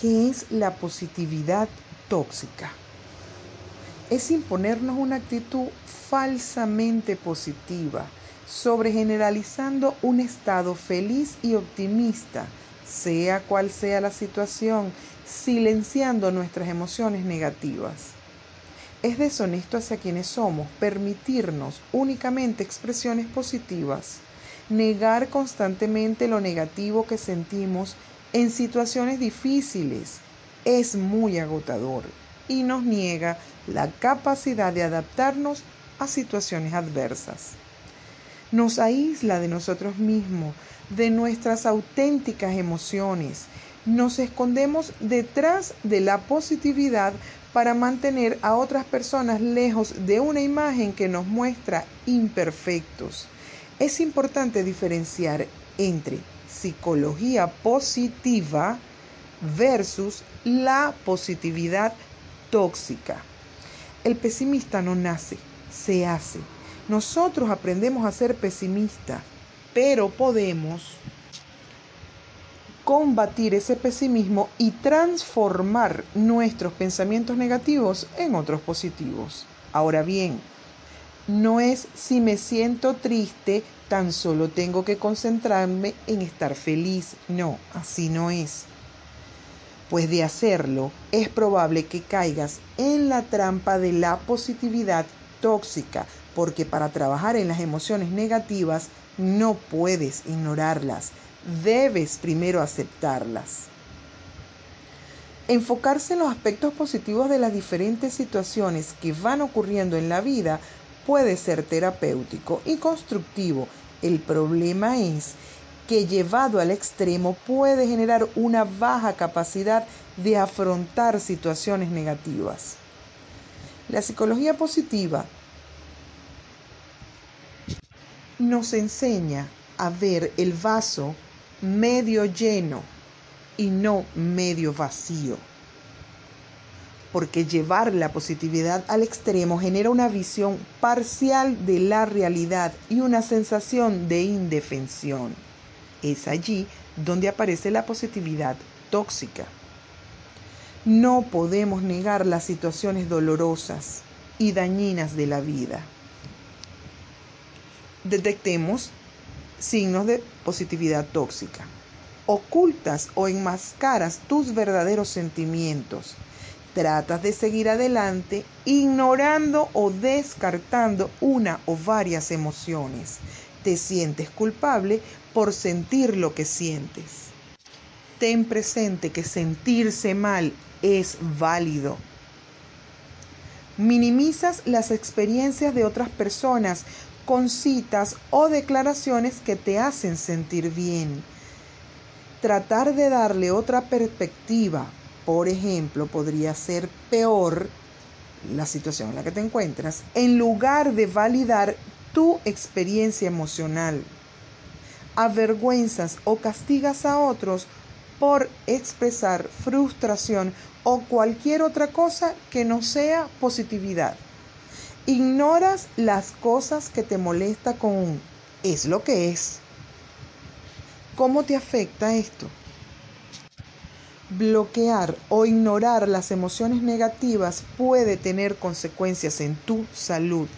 ¿Qué es la positividad tóxica? Es imponernos una actitud falsamente positiva, sobre generalizando un estado feliz y optimista, sea cual sea la situación, silenciando nuestras emociones negativas. Es deshonesto hacia quienes somos permitirnos únicamente expresiones positivas, negar constantemente lo negativo que sentimos en situaciones difíciles es muy agotador y nos niega la capacidad de adaptarnos a situaciones adversas. Nos aísla de nosotros mismos, de nuestras auténticas emociones. Nos escondemos detrás de la positividad para mantener a otras personas lejos de una imagen que nos muestra imperfectos. Es importante diferenciar entre psicología positiva versus la positividad tóxica. El pesimista no nace, se hace. Nosotros aprendemos a ser pesimistas, pero podemos combatir ese pesimismo y transformar nuestros pensamientos negativos en otros positivos. Ahora bien, no es si me siento triste, tan solo tengo que concentrarme en estar feliz. No, así no es. Pues de hacerlo, es probable que caigas en la trampa de la positividad tóxica, porque para trabajar en las emociones negativas no puedes ignorarlas, debes primero aceptarlas. Enfocarse en los aspectos positivos de las diferentes situaciones que van ocurriendo en la vida puede ser terapéutico y constructivo. El problema es que llevado al extremo puede generar una baja capacidad de afrontar situaciones negativas. La psicología positiva nos enseña a ver el vaso medio lleno y no medio vacío porque llevar la positividad al extremo genera una visión parcial de la realidad y una sensación de indefensión. Es allí donde aparece la positividad tóxica. No podemos negar las situaciones dolorosas y dañinas de la vida. Detectemos signos de positividad tóxica. Ocultas o enmascaras tus verdaderos sentimientos tratas de seguir adelante ignorando o descartando una o varias emociones. Te sientes culpable por sentir lo que sientes. Ten presente que sentirse mal es válido. Minimizas las experiencias de otras personas con citas o declaraciones que te hacen sentir bien. Tratar de darle otra perspectiva por ejemplo, podría ser peor la situación en la que te encuentras, en lugar de validar tu experiencia emocional. Avergüenzas o castigas a otros por expresar frustración o cualquier otra cosa que no sea positividad. Ignoras las cosas que te molesta con un es lo que es. ¿Cómo te afecta esto? Bloquear o ignorar las emociones negativas puede tener consecuencias en tu salud